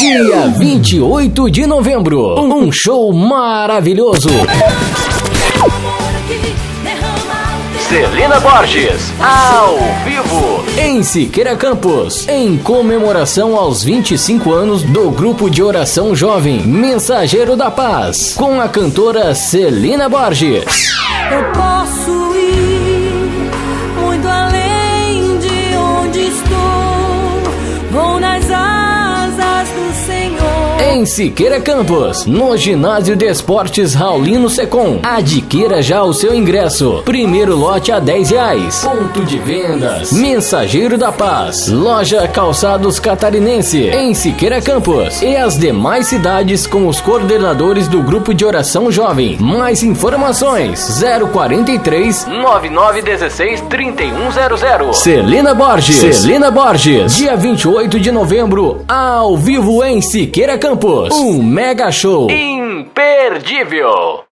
Dia 28 de novembro, um show maravilhoso. Celina Borges, ao vivo, em Siqueira Campos, em comemoração aos 25 anos do grupo de oração jovem Mensageiro da Paz, com a cantora Celina Borges. Eu posso ir muito além de onde estou, vou nas Senhor. Em Siqueira Campos, no Ginásio de Esportes Raulino Secom. Adquira já o seu ingresso. Primeiro lote a 10 reais. Ponto de vendas. Mensageiro da Paz. Loja Calçados Catarinense. Em Siqueira Campos. E as demais cidades com os coordenadores do Grupo de Oração Jovem. Mais informações: 043 9916 3100. Celina Borges. Celina Borges. Dia 28 de novembro, ao vivo em Siqueira Campos. Um mega show imperdível.